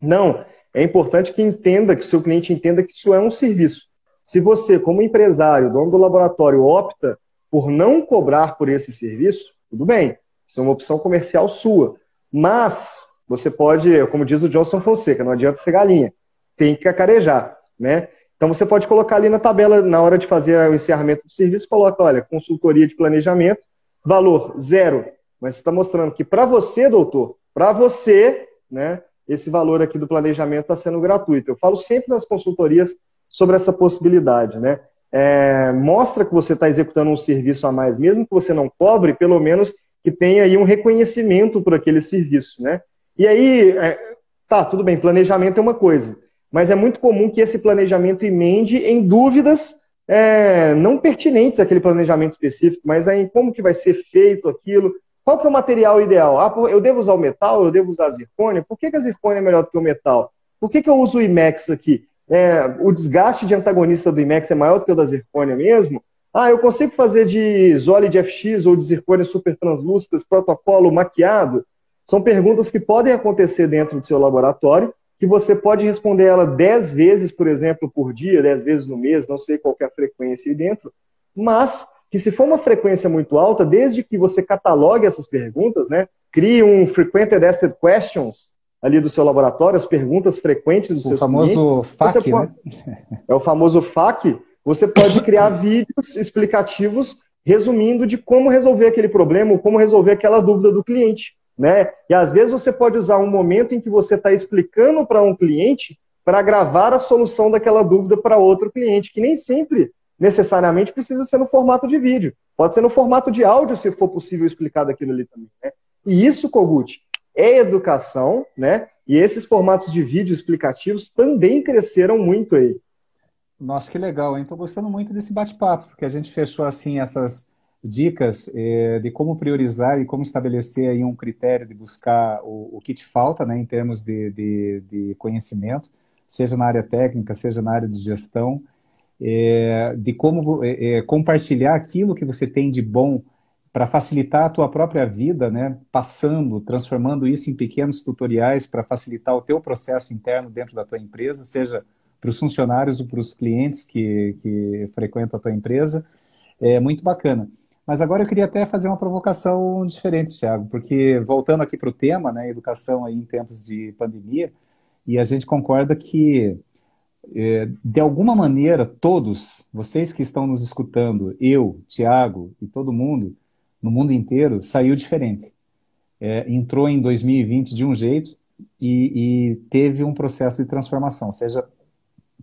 Não, é importante que entenda, que o seu cliente entenda que isso é um serviço. Se você, como empresário, dono do laboratório, opta por não cobrar por esse serviço, tudo bem, isso é uma opção comercial sua. Mas você pode, como diz o Johnson Fonseca, não adianta ser galinha, tem que cacarejar, né? Então você pode colocar ali na tabela, na hora de fazer o encerramento do serviço, coloca, olha, consultoria de planejamento, valor zero. Mas você está mostrando que para você, doutor, para você, né, esse valor aqui do planejamento está sendo gratuito. Eu falo sempre nas consultorias sobre essa possibilidade, né? É, mostra que você está executando um serviço a mais, mesmo que você não cobre, pelo menos que tenha aí um reconhecimento por aquele serviço, né? E aí, é, tá, tudo bem, planejamento é uma coisa mas é muito comum que esse planejamento emende em dúvidas é, não pertinentes àquele planejamento específico, mas em como que vai ser feito aquilo, qual que é o material ideal? Ah, eu devo usar o metal, eu devo usar a zircônia? Por que, que a zircônia é melhor do que o metal? Por que, que eu uso o IMEX aqui? É, o desgaste de antagonista do IMEX é maior do que o da zircônia mesmo? Ah, eu consigo fazer de Zole de FX ou de zircônia super translúcidas, protocolo maquiado? São perguntas que podem acontecer dentro do seu laboratório que você pode responder ela 10 vezes, por exemplo, por dia, 10 vezes no mês, não sei qual é a frequência aí dentro, mas que se for uma frequência muito alta, desde que você catalogue essas perguntas, né, crie um Frequented Asked Questions ali do seu laboratório, as perguntas frequentes dos o seus famoso clientes. FAQ, pode, né? É o famoso FAQ. Você pode criar vídeos explicativos resumindo de como resolver aquele problema ou como resolver aquela dúvida do cliente. Né? E às vezes você pode usar um momento em que você está explicando para um cliente para gravar a solução daquela dúvida para outro cliente, que nem sempre necessariamente precisa ser no formato de vídeo. Pode ser no formato de áudio, se for possível explicar daquilo ali também. Né? E isso, Kogut, é educação, né? E esses formatos de vídeo explicativos também cresceram muito aí. Nossa, que legal, hein? Estou gostando muito desse bate-papo, porque a gente fechou assim essas dicas é, de como priorizar e como estabelecer aí um critério de buscar o, o que te falta, né, em termos de, de, de, conhecimento, seja na área técnica, seja na área de gestão, é, de como é, compartilhar aquilo que você tem de bom para facilitar a tua própria vida, né, passando, transformando isso em pequenos tutoriais para facilitar o teu processo interno dentro da tua empresa, seja para os funcionários ou para os clientes que, que frequentam a tua empresa, é muito bacana. Mas agora eu queria até fazer uma provocação diferente, Thiago, porque voltando aqui para o tema, né, educação aí em tempos de pandemia, e a gente concorda que é, de alguma maneira todos, vocês que estão nos escutando, eu, Thiago e todo mundo no mundo inteiro saiu diferente. É, entrou em 2020 de um jeito e, e teve um processo de transformação, seja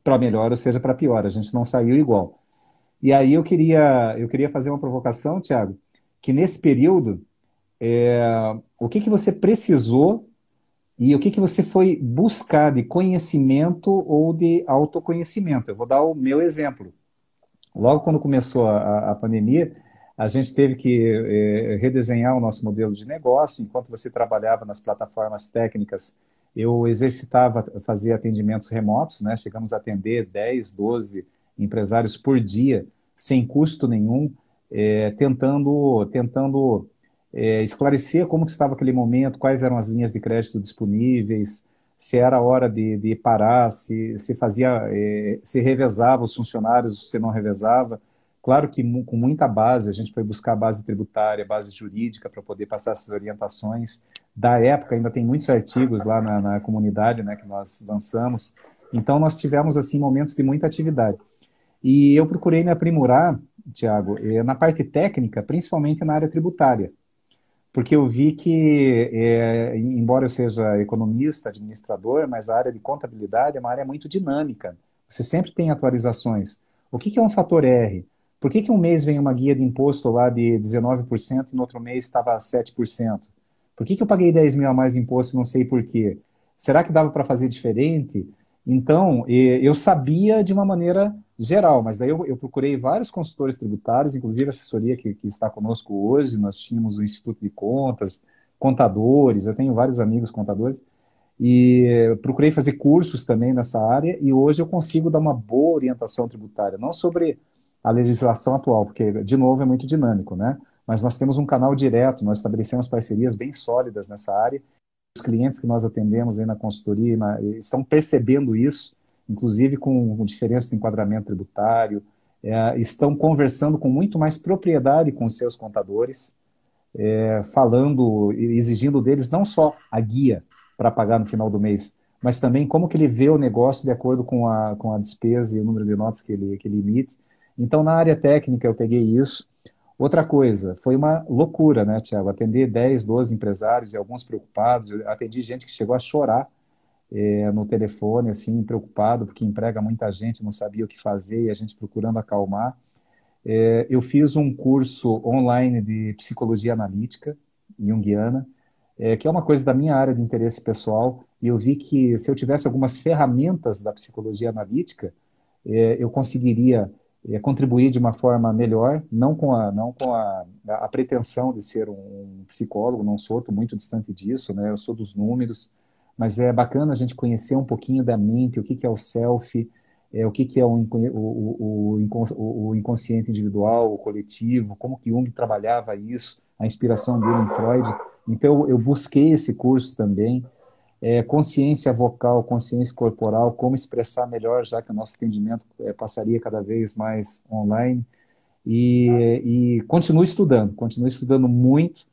para melhor ou seja para pior. A gente não saiu igual. E aí eu queria, eu queria fazer uma provocação, Tiago, que nesse período, é, o que, que você precisou e o que, que você foi buscar de conhecimento ou de autoconhecimento? Eu vou dar o meu exemplo. Logo quando começou a, a pandemia, a gente teve que é, redesenhar o nosso modelo de negócio. Enquanto você trabalhava nas plataformas técnicas, eu exercitava fazer atendimentos remotos, né? Chegamos a atender 10, 12 empresários por dia, sem custo nenhum, é, tentando, tentando é, esclarecer como estava aquele momento, quais eram as linhas de crédito disponíveis, se era hora de, de parar, se, se fazia, é, se revezava os funcionários, se não revezava. Claro que com muita base, a gente foi buscar base tributária, base jurídica para poder passar essas orientações. Da época, ainda tem muitos artigos lá na, na comunidade né, que nós lançamos. Então, nós tivemos assim momentos de muita atividade. E eu procurei me aprimorar, Tiago, eh, na parte técnica, principalmente na área tributária. Porque eu vi que, é, embora eu seja economista, administrador, mas a área de contabilidade é uma área muito dinâmica. Você sempre tem atualizações. O que, que é um fator R? Por que, que um mês vem uma guia de imposto lá de 19% e no outro mês estava 7%? Por que, que eu paguei 10 mil a mais de imposto e não sei por quê? Será que dava para fazer diferente? Então, eu sabia de uma maneira geral, mas daí eu, procurei vários consultores tributários, inclusive a assessoria que, que, está conosco hoje, nós tínhamos o Instituto de Contas, contadores, eu tenho vários amigos contadores, e procurei fazer cursos também nessa área, e hoje eu consigo dar uma boa orientação tributária, não sobre a legislação atual, porque, de novo, é muito dinâmico, né? Mas nós temos um canal direto, nós estabelecemos parcerias bem sólidas nessa área, clientes que nós atendemos aí na consultoria na, estão percebendo isso, inclusive com, com diferença de enquadramento tributário, é, estão conversando com muito mais propriedade com seus contadores, é, falando, exigindo deles não só a guia para pagar no final do mês, mas também como que ele vê o negócio de acordo com a, com a despesa e o número de notas que ele, que ele emite. Então, na área técnica, eu peguei isso. Outra coisa, foi uma loucura, né, Tiago? Atender 10, 12 empresários e alguns preocupados. Eu atendi gente que chegou a chorar é, no telefone, assim, preocupado, porque emprega muita gente, não sabia o que fazer e a gente procurando acalmar. É, eu fiz um curso online de psicologia analítica, junguiana, é, que é uma coisa da minha área de interesse pessoal, e eu vi que se eu tivesse algumas ferramentas da psicologia analítica, eu conseguiria é, contribuir de uma forma melhor, não com a, não com a, a pretensão de ser um psicólogo, não sou, estou muito distante disso, né? eu sou dos números, mas é bacana a gente conhecer um pouquinho da mente, o que, que é o self, é, o que, que é o, o, o, o, inconsciente individual, o coletivo, como que Jung trabalhava isso, a inspiração dele em Freud. Então, eu busquei esse curso também, é, consciência vocal, consciência corporal, como expressar melhor, já que o nosso atendimento é, passaria cada vez mais online. E, e continuo estudando, continuo estudando muito,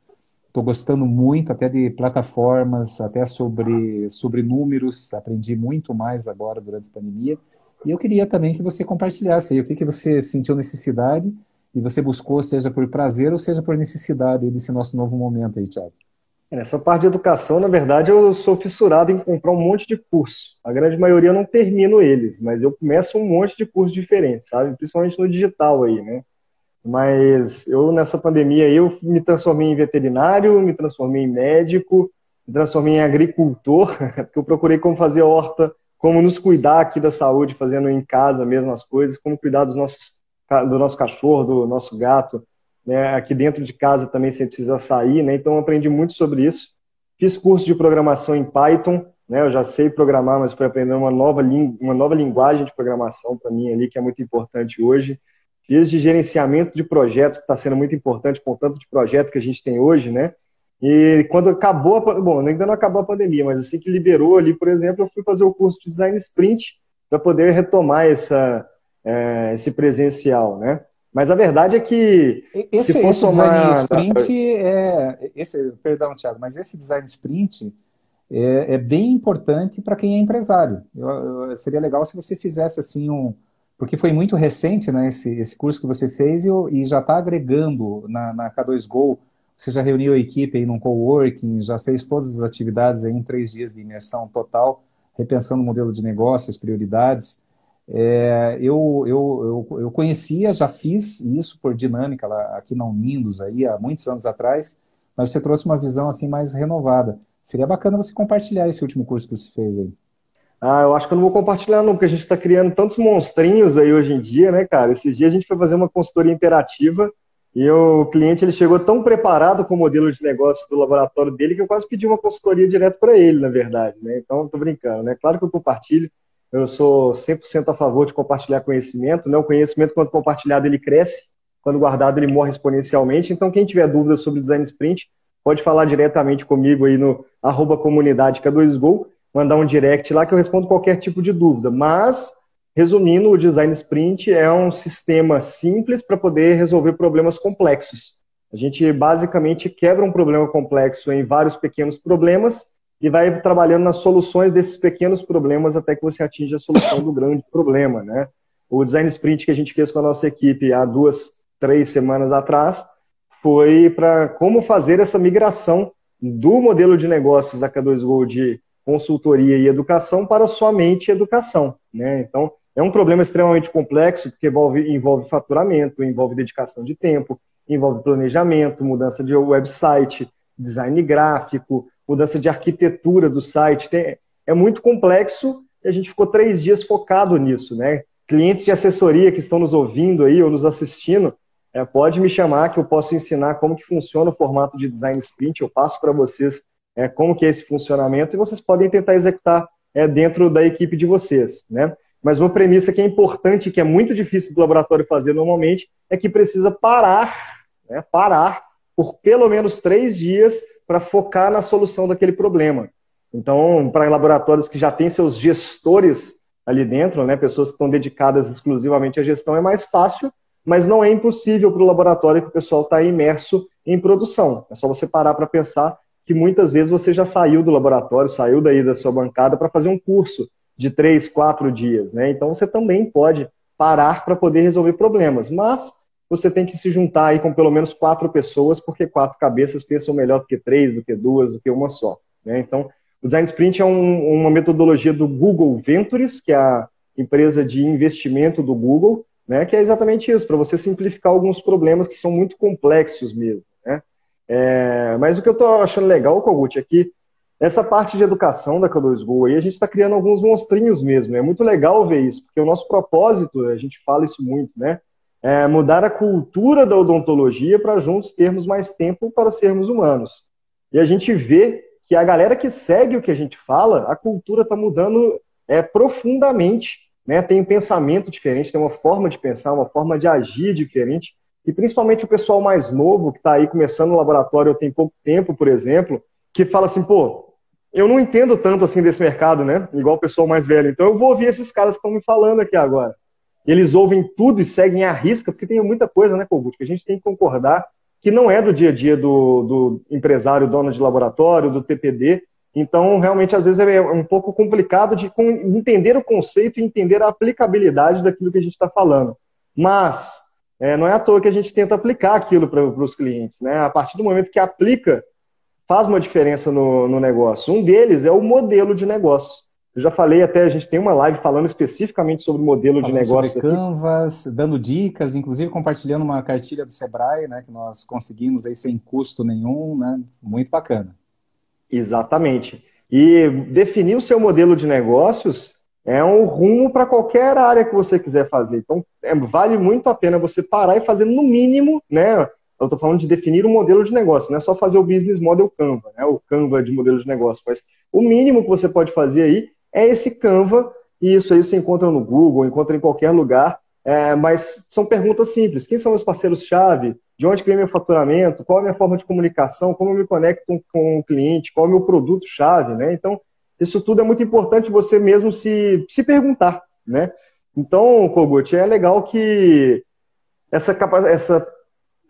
Estou gostando muito até de plataformas, até sobre, sobre números, aprendi muito mais agora durante a pandemia. E eu queria também que você compartilhasse aí o que, que você sentiu necessidade e você buscou, seja por prazer ou seja por necessidade desse nosso novo momento aí, Thiago. Nessa parte de educação, na verdade, eu sou fissurado em comprar um monte de curso. A grande maioria eu não termino eles, mas eu começo um monte de cursos diferentes, sabe? Principalmente no digital aí, né? Mas eu, nessa pandemia, eu me transformei em veterinário, me transformei em médico, me transformei em agricultor, porque eu procurei como fazer horta, como nos cuidar aqui da saúde, fazendo em casa mesmo as coisas, como cuidar dos nossos, do nosso cachorro, do nosso gato, né? aqui dentro de casa também sem precisar sair, né? então aprendi muito sobre isso. Fiz curso de programação em Python, né? eu já sei programar, mas fui aprender uma nova, uma nova linguagem de programação para mim ali, que é muito importante hoje fiz de gerenciamento de projetos, que está sendo muito importante com o tanto de projeto que a gente tem hoje, né? E quando acabou, a, bom, ainda não acabou a pandemia, mas assim que liberou ali, por exemplo, eu fui fazer o curso de design sprint para poder retomar essa, é, esse presencial, né? Mas a verdade é que esse, se for esse somar... design sprint é esse, perdão, Thiago, mas esse design sprint é, é bem importante para quem é empresário. Eu, eu, seria legal se você fizesse assim um, porque foi muito recente, né, esse, esse curso que você fez e, e já está agregando na, na K2Go. Você já reuniu a equipe aí num coworking, já fez todas as atividades aí em três dias de imersão total, repensando o modelo de negócio, as prioridades. É, eu, eu, eu, eu, conhecia, já fiz isso por dinâmica lá, aqui na Unidos aí, há muitos anos atrás, mas você trouxe uma visão assim mais renovada. Seria bacana você compartilhar esse último curso que você fez aí. Ah, eu acho que eu não vou compartilhar não, porque a gente está criando tantos monstrinhos aí hoje em dia, né, cara? Esses dias a gente foi fazer uma consultoria interativa e o cliente ele chegou tão preparado com o modelo de negócio do laboratório dele que eu quase pedi uma consultoria direto para ele, na verdade, né? Então, estou brincando, né? Claro que eu compartilho, eu sou 100% a favor de compartilhar conhecimento, né? O conhecimento, quando compartilhado, ele cresce, quando guardado, ele morre exponencialmente. Então, quem tiver dúvidas sobre design sprint, pode falar diretamente comigo aí no arroba comunidade K2Go, mandar um direct lá que eu respondo qualquer tipo de dúvida. Mas, resumindo, o design sprint é um sistema simples para poder resolver problemas complexos. A gente basicamente quebra um problema complexo em vários pequenos problemas e vai trabalhando nas soluções desses pequenos problemas até que você atinja a solução do grande problema, né? O design sprint que a gente fez com a nossa equipe há duas, três semanas atrás foi para como fazer essa migração do modelo de negócios da K2Go de consultoria e educação para somente educação, né? Então, é um problema extremamente complexo, porque envolve, envolve faturamento, envolve dedicação de tempo, envolve planejamento, mudança de website, design gráfico, mudança de arquitetura do site. Tem, é muito complexo e a gente ficou três dias focado nisso, né? Clientes de assessoria que estão nos ouvindo aí ou nos assistindo, é, pode me chamar que eu posso ensinar como que funciona o formato de design sprint, eu passo para vocês é, como que é esse funcionamento e vocês podem tentar executar é, dentro da equipe de vocês, né? Mas uma premissa que é importante, que é muito difícil do laboratório fazer normalmente, é que precisa parar, né, parar por pelo menos três dias para focar na solução daquele problema. Então, para laboratórios que já têm seus gestores ali dentro, né, pessoas que estão dedicadas exclusivamente à gestão, é mais fácil, mas não é impossível para o laboratório que o pessoal está imerso em produção. É só você parar para pensar que muitas vezes você já saiu do laboratório, saiu daí da sua bancada para fazer um curso de três, quatro dias, né? Então você também pode parar para poder resolver problemas, mas você tem que se juntar aí com pelo menos quatro pessoas, porque quatro cabeças pensam melhor do que três, do que duas, do que uma só. Né? Então, o Design Sprint é um, uma metodologia do Google Ventures, que é a empresa de investimento do Google, né? que é exatamente isso, para você simplificar alguns problemas que são muito complexos mesmo. Né? É, mas o que eu estou achando legal, Kogut, é que essa parte de educação da K2Go aí, a gente está criando alguns monstrinhos mesmo. É muito legal ver isso, porque o nosso propósito, a gente fala isso muito, né? É, mudar a cultura da odontologia para juntos termos mais tempo para sermos humanos. E a gente vê que a galera que segue o que a gente fala, a cultura está mudando é, profundamente. Né? Tem um pensamento diferente, tem uma forma de pensar, uma forma de agir diferente. E principalmente o pessoal mais novo, que está aí começando no laboratório tem pouco tempo, por exemplo, que fala assim, pô, eu não entendo tanto assim desse mercado, né? Igual o pessoal mais velho. Então eu vou ouvir esses caras que estão me falando aqui agora eles ouvem tudo e seguem à risca, porque tem muita coisa, né, Kogut, que a gente tem que concordar que não é do dia a dia do, do empresário, dono de laboratório, do TPD. Então, realmente, às vezes é um pouco complicado de entender o conceito e entender a aplicabilidade daquilo que a gente está falando. Mas é, não é à toa que a gente tenta aplicar aquilo para os clientes. Né? A partir do momento que aplica, faz uma diferença no, no negócio. Um deles é o modelo de negócios. Eu já falei até, a gente tem uma live falando especificamente sobre o modelo falando de negócio. Sobre Canvas, aqui. dando dicas, inclusive compartilhando uma cartilha do Sebrae, né, que nós conseguimos aí sem custo nenhum, né, muito bacana. Exatamente. E definir o seu modelo de negócios é um rumo para qualquer área que você quiser fazer. Então, é, vale muito a pena você parar e fazer no mínimo, né? Eu estou falando de definir um modelo de negócio, não é só fazer o business model Canva, né? O Canva de modelo de negócio, mas o mínimo que você pode fazer aí é esse Canva, e isso aí você encontra no Google, encontra em qualquer lugar, é, mas são perguntas simples. Quem são meus parceiros-chave? De onde vem meu faturamento? Qual é a minha forma de comunicação? Como eu me conecto com, com o cliente? Qual é o meu produto-chave? Né? Então, isso tudo é muito importante você mesmo se, se perguntar. Né? Então, Kogut, é legal que essa, essa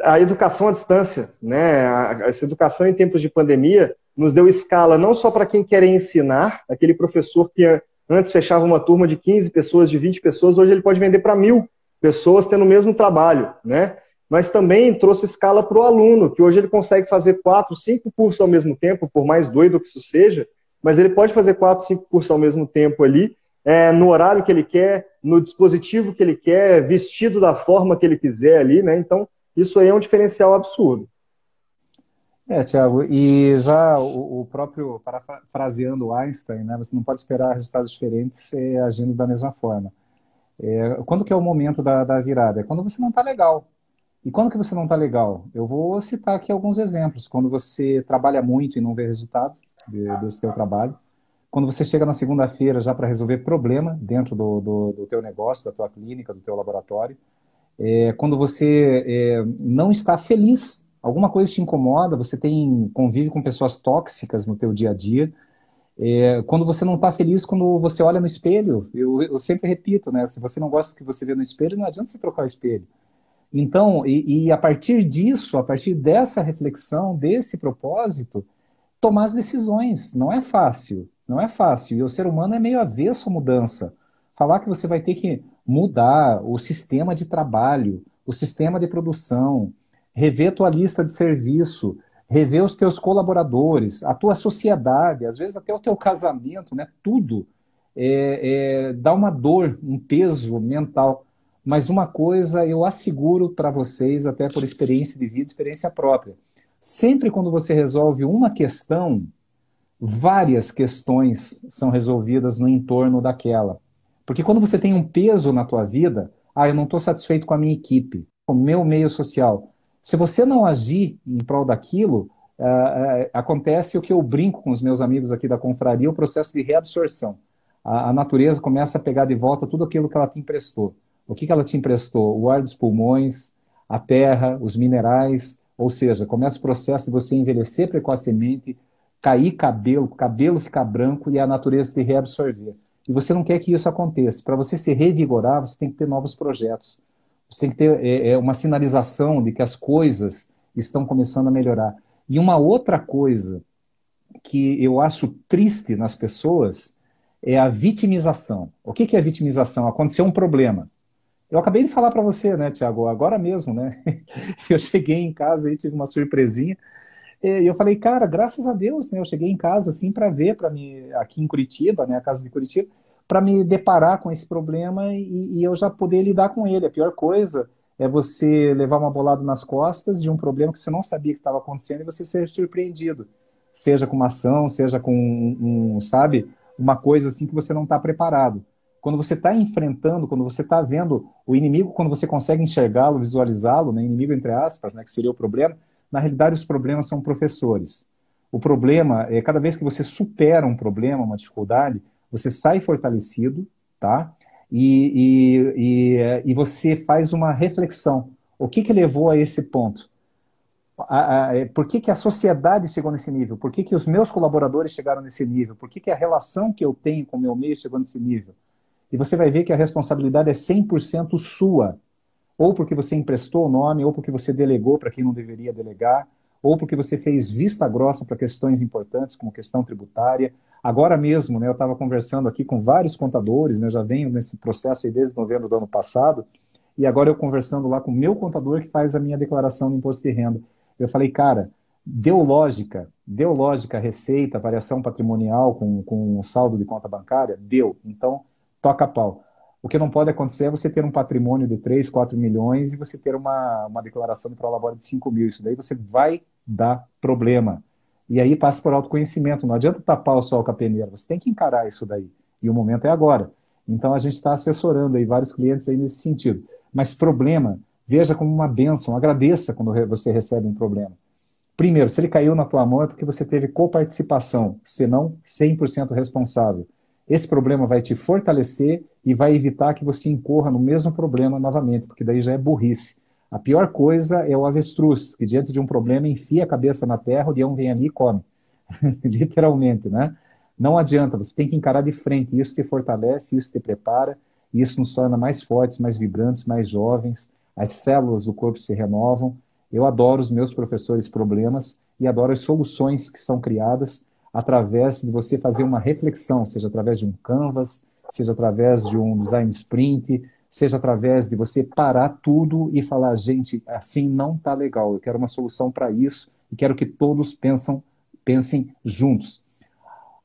a educação à distância, né? essa educação em tempos de pandemia nos deu escala não só para quem quer ensinar, aquele professor que antes fechava uma turma de 15 pessoas, de 20 pessoas, hoje ele pode vender para mil pessoas tendo o mesmo trabalho, né? Mas também trouxe escala para o aluno, que hoje ele consegue fazer quatro, cinco cursos ao mesmo tempo, por mais doido que isso seja, mas ele pode fazer quatro, cinco cursos ao mesmo tempo ali, é, no horário que ele quer, no dispositivo que ele quer, vestido da forma que ele quiser ali, né? Então, isso aí é um diferencial absurdo. É, Tiago, e já o, o, próprio, parafraseando Einstein, né, você não pode esperar resultados diferentes eh, agindo da mesma forma. É, quando que é o momento da, da virada? É quando você não está legal. E quando que você não está legal? Eu vou citar aqui alguns exemplos. Quando você trabalha muito e não vê resultado de, desse teu trabalho. Quando você chega na segunda-feira já para resolver problema dentro do, do, do, teu negócio, da tua clínica, do teu laboratório. É, quando você é, não está feliz alguma coisa te incomoda, você tem convive com pessoas tóxicas no teu dia a dia, é, quando você não está feliz, quando você olha no espelho, eu, eu, sempre repito, né? Se você não gosta do que você vê no espelho, não adianta você trocar o espelho. Então, e, e a partir disso, a partir dessa reflexão, desse propósito, tomar as decisões. Não é fácil, não é fácil. E o ser humano é meio avesso à mudança. Falar que você vai ter que mudar o sistema de trabalho, o sistema de produção, rever tua lista de serviço, rever os teus colaboradores, a tua sociedade, às vezes até o teu casamento, né? Tudo é, é, dá uma dor, um peso mental. Mas uma coisa eu asseguro para vocês, até por experiência de vida, experiência própria. Sempre quando você resolve uma questão, várias questões são resolvidas no entorno daquela. Porque quando você tem um peso na tua vida, ah, eu não estou satisfeito com a minha equipe, com o meu meio social, se você não agir em prol daquilo, uh, uh, acontece o que eu brinco com os meus amigos aqui da confraria, o processo de reabsorção. A, a, natureza começa a pegar de volta tudo aquilo que ela te emprestou. O que, que ela te emprestou? O ar dos pulmões, a terra, os minerais, ou seja, começa o processo de você envelhecer precocemente, cair cabelo, cabelo ficar branco e a natureza te reabsorver. E você não quer que isso aconteça. Para você se revigorar, você tem que ter novos projetos. Você tem que ter é, é, uma sinalização de que as coisas estão começando a melhorar. E uma outra coisa que eu acho triste nas pessoas é a vitimização. O que, que é vitimização? Aconteceu um problema. Eu acabei de falar para você, né, Tiago, agora mesmo, né? Eu cheguei em casa e tive uma surpresinha. E eu falei, cara, graças a Deus, né? Eu cheguei em casa assim para ver, para me aqui em Curitiba, né, a casa de Curitiba para me deparar com esse problema e, e, eu já poder lidar com ele. A pior coisa é você levar uma bolada nas costas de um problema que você não sabia que estava acontecendo e você ser surpreendido, seja com uma ação, seja com um, um sabe, uma coisa assim que você não está preparado. Quando você está enfrentando, quando você está vendo o inimigo, quando você consegue enxergá-lo, visualizá-lo, né, inimigo entre aspas, né, que seria o problema, na realidade os problemas são professores. O problema é cada vez que você supera um problema, uma dificuldade, você sai fortalecido, tá? E, e, e, e você faz uma reflexão. O que, que levou a esse ponto? É, por que, que a sociedade chegou nesse nível? Por que, que os meus colaboradores chegaram nesse nível? Por que, que a relação que eu tenho com o meu meio chegou nesse nível? E você vai ver que a responsabilidade é 100% sua. Ou porque você emprestou o nome, ou porque você delegou para quem não deveria delegar, ou porque você fez vista grossa para questões importantes, como questão tributária, Agora mesmo, né, eu estava conversando aqui com vários contadores, né, já venho nesse processo desde novembro do ano passado, e agora eu conversando lá com o meu contador que faz a minha declaração de imposto de renda. Eu falei, cara, deu lógica, deu lógica a receita, variação patrimonial com, com saldo de conta bancária? Deu. Então, toca pau. O que não pode acontecer é você ter um patrimônio de 3, 4 milhões e você ter uma, uma declaração de prolabore de 5 mil. Isso daí você vai dar problema. E aí passa por autoconhecimento. Não adianta tapar o sol com a peneira, você tem que encarar isso daí. E o momento é agora. Então a gente está assessorando aí vários clientes aí nesse sentido. Mas problema, veja como uma benção, agradeça quando você recebe um problema. Primeiro, se ele caiu na tua mão é porque você teve coparticipação, senão 100% responsável. Esse problema vai te fortalecer e vai evitar que você incorra no mesmo problema novamente, porque daí já é burrice. A pior coisa é o avestruz, que diante de um problema enfia a cabeça na terra, o leão vem ali e come. Literalmente, né? Não adianta, você tem que encarar de frente. Isso te fortalece, isso te prepara, isso nos torna mais fortes, mais vibrantes, mais jovens. as células do corpo se renovam. Eu adoro os meus professores problemas e adoro as soluções que são criadas através de você fazer uma reflexão, seja através de um canvas, seja através de um design sprint, seja através de você parar tudo e falar, gente, assim não está legal, eu quero uma solução para isso e quero que todos pensam, pensem juntos.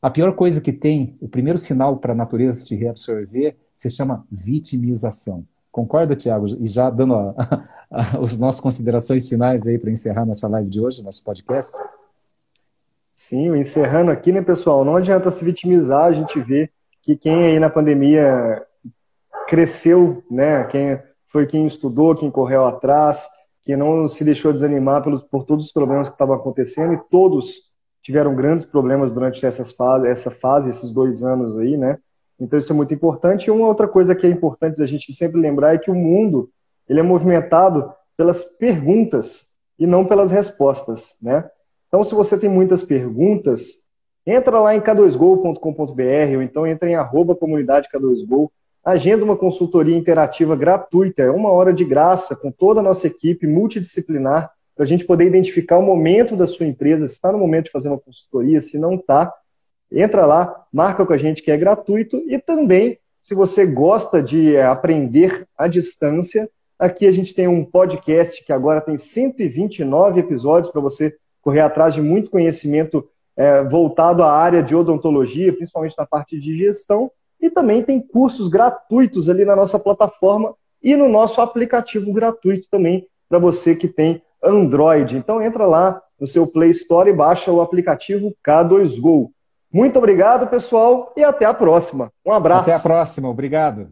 A pior coisa que tem, o primeiro sinal para a natureza te reabsorver, se chama vitimização. Concorda, Tiago? E já dando as nossas considerações finais aí para encerrar nossa live de hoje, nosso podcast? Sim, encerrando aqui, né, pessoal? Não adianta se vitimizar, a gente vê que quem aí na pandemia cresceu, né? Quem foi quem estudou, quem correu atrás, quem não se deixou desanimar pelos, por todos os problemas que estavam acontecendo e todos tiveram grandes problemas durante essas fase, essa fase, esses dois anos aí, né? Então isso é muito importante. E uma outra coisa que é importante a gente sempre lembrar é que o mundo ele é movimentado pelas perguntas e não pelas respostas, né? Então se você tem muitas perguntas, entra lá em k2go.com.br ou então entra em arroba comunidade K2Go, agenda uma consultoria interativa gratuita, é uma hora de graça com toda a nossa equipe multidisciplinar para a gente poder identificar o momento da sua empresa, se está no momento de fazer uma consultoria, se não está, entra lá, marca com a gente que é gratuito e também, se você gosta de é, aprender à distância, aqui a gente tem um podcast que agora tem 129 episódios para você correr atrás de muito conhecimento é, voltado à área de odontologia, principalmente na parte de gestão, e também tem cursos gratuitos ali na nossa plataforma e no nosso aplicativo gratuito também para você que tem Android. Então entra lá no seu Play Store e baixa o aplicativo K2Go. Muito obrigado, pessoal, e até a próxima. Um abraço. Até a próxima, obrigado.